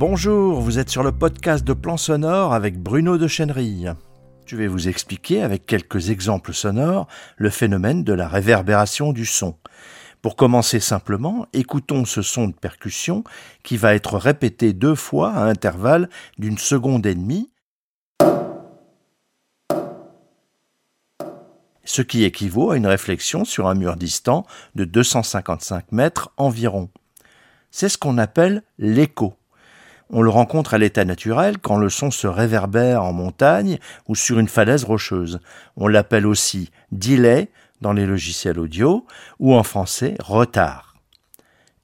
Bonjour, vous êtes sur le podcast de Plan Sonore avec Bruno de Chenerille. Je vais vous expliquer avec quelques exemples sonores le phénomène de la réverbération du son. Pour commencer simplement, écoutons ce son de percussion qui va être répété deux fois à intervalle d'une seconde et demie, ce qui équivaut à une réflexion sur un mur distant de 255 mètres environ. C'est ce qu'on appelle l'écho. On le rencontre à l'état naturel quand le son se réverbère en montagne ou sur une falaise rocheuse. On l'appelle aussi delay dans les logiciels audio ou en français retard.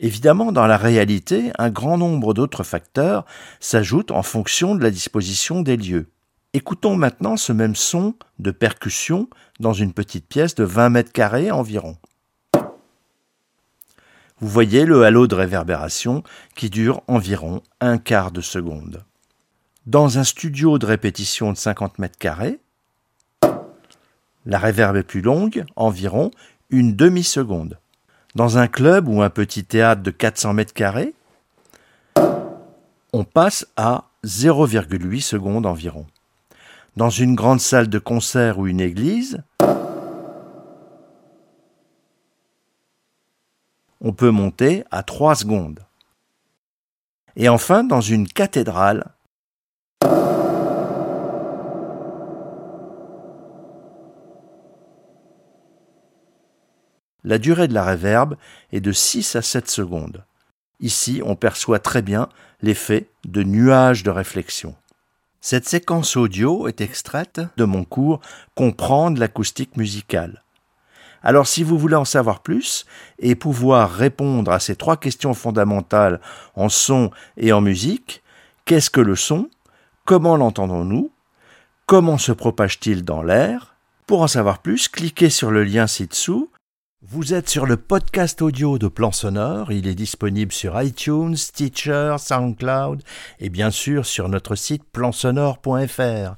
Évidemment, dans la réalité, un grand nombre d'autres facteurs s'ajoutent en fonction de la disposition des lieux. Écoutons maintenant ce même son de percussion dans une petite pièce de 20 mètres carrés environ. Vous voyez le halo de réverbération qui dure environ un quart de seconde. Dans un studio de répétition de 50 mètres carrés, la réverbe est plus longue, environ une demi-seconde. Dans un club ou un petit théâtre de 400 mètres carrés, on passe à 0,8 secondes environ. Dans une grande salle de concert ou une église, on peut monter à 3 secondes. Et enfin, dans une cathédrale, la durée de la réverbe est de 6 à 7 secondes. Ici, on perçoit très bien l'effet de nuage de réflexion. Cette séquence audio est extraite de mon cours Comprendre l'acoustique musicale. Alors si vous voulez en savoir plus et pouvoir répondre à ces trois questions fondamentales en son et en musique, qu'est-ce que le son? Comment l'entendons-nous? Comment se propage-t-il dans l'air? Pour en savoir plus, cliquez sur le lien ci-dessous vous êtes sur le podcast audio de Plan Sonore. Il est disponible sur iTunes, Stitcher, SoundCloud et bien sûr sur notre site plansonore.fr.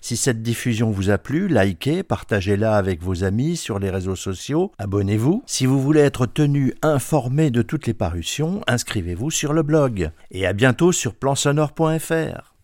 Si cette diffusion vous a plu, likez, partagez-la avec vos amis sur les réseaux sociaux, abonnez-vous. Si vous voulez être tenu informé de toutes les parutions, inscrivez-vous sur le blog. Et à bientôt sur plansonore.fr.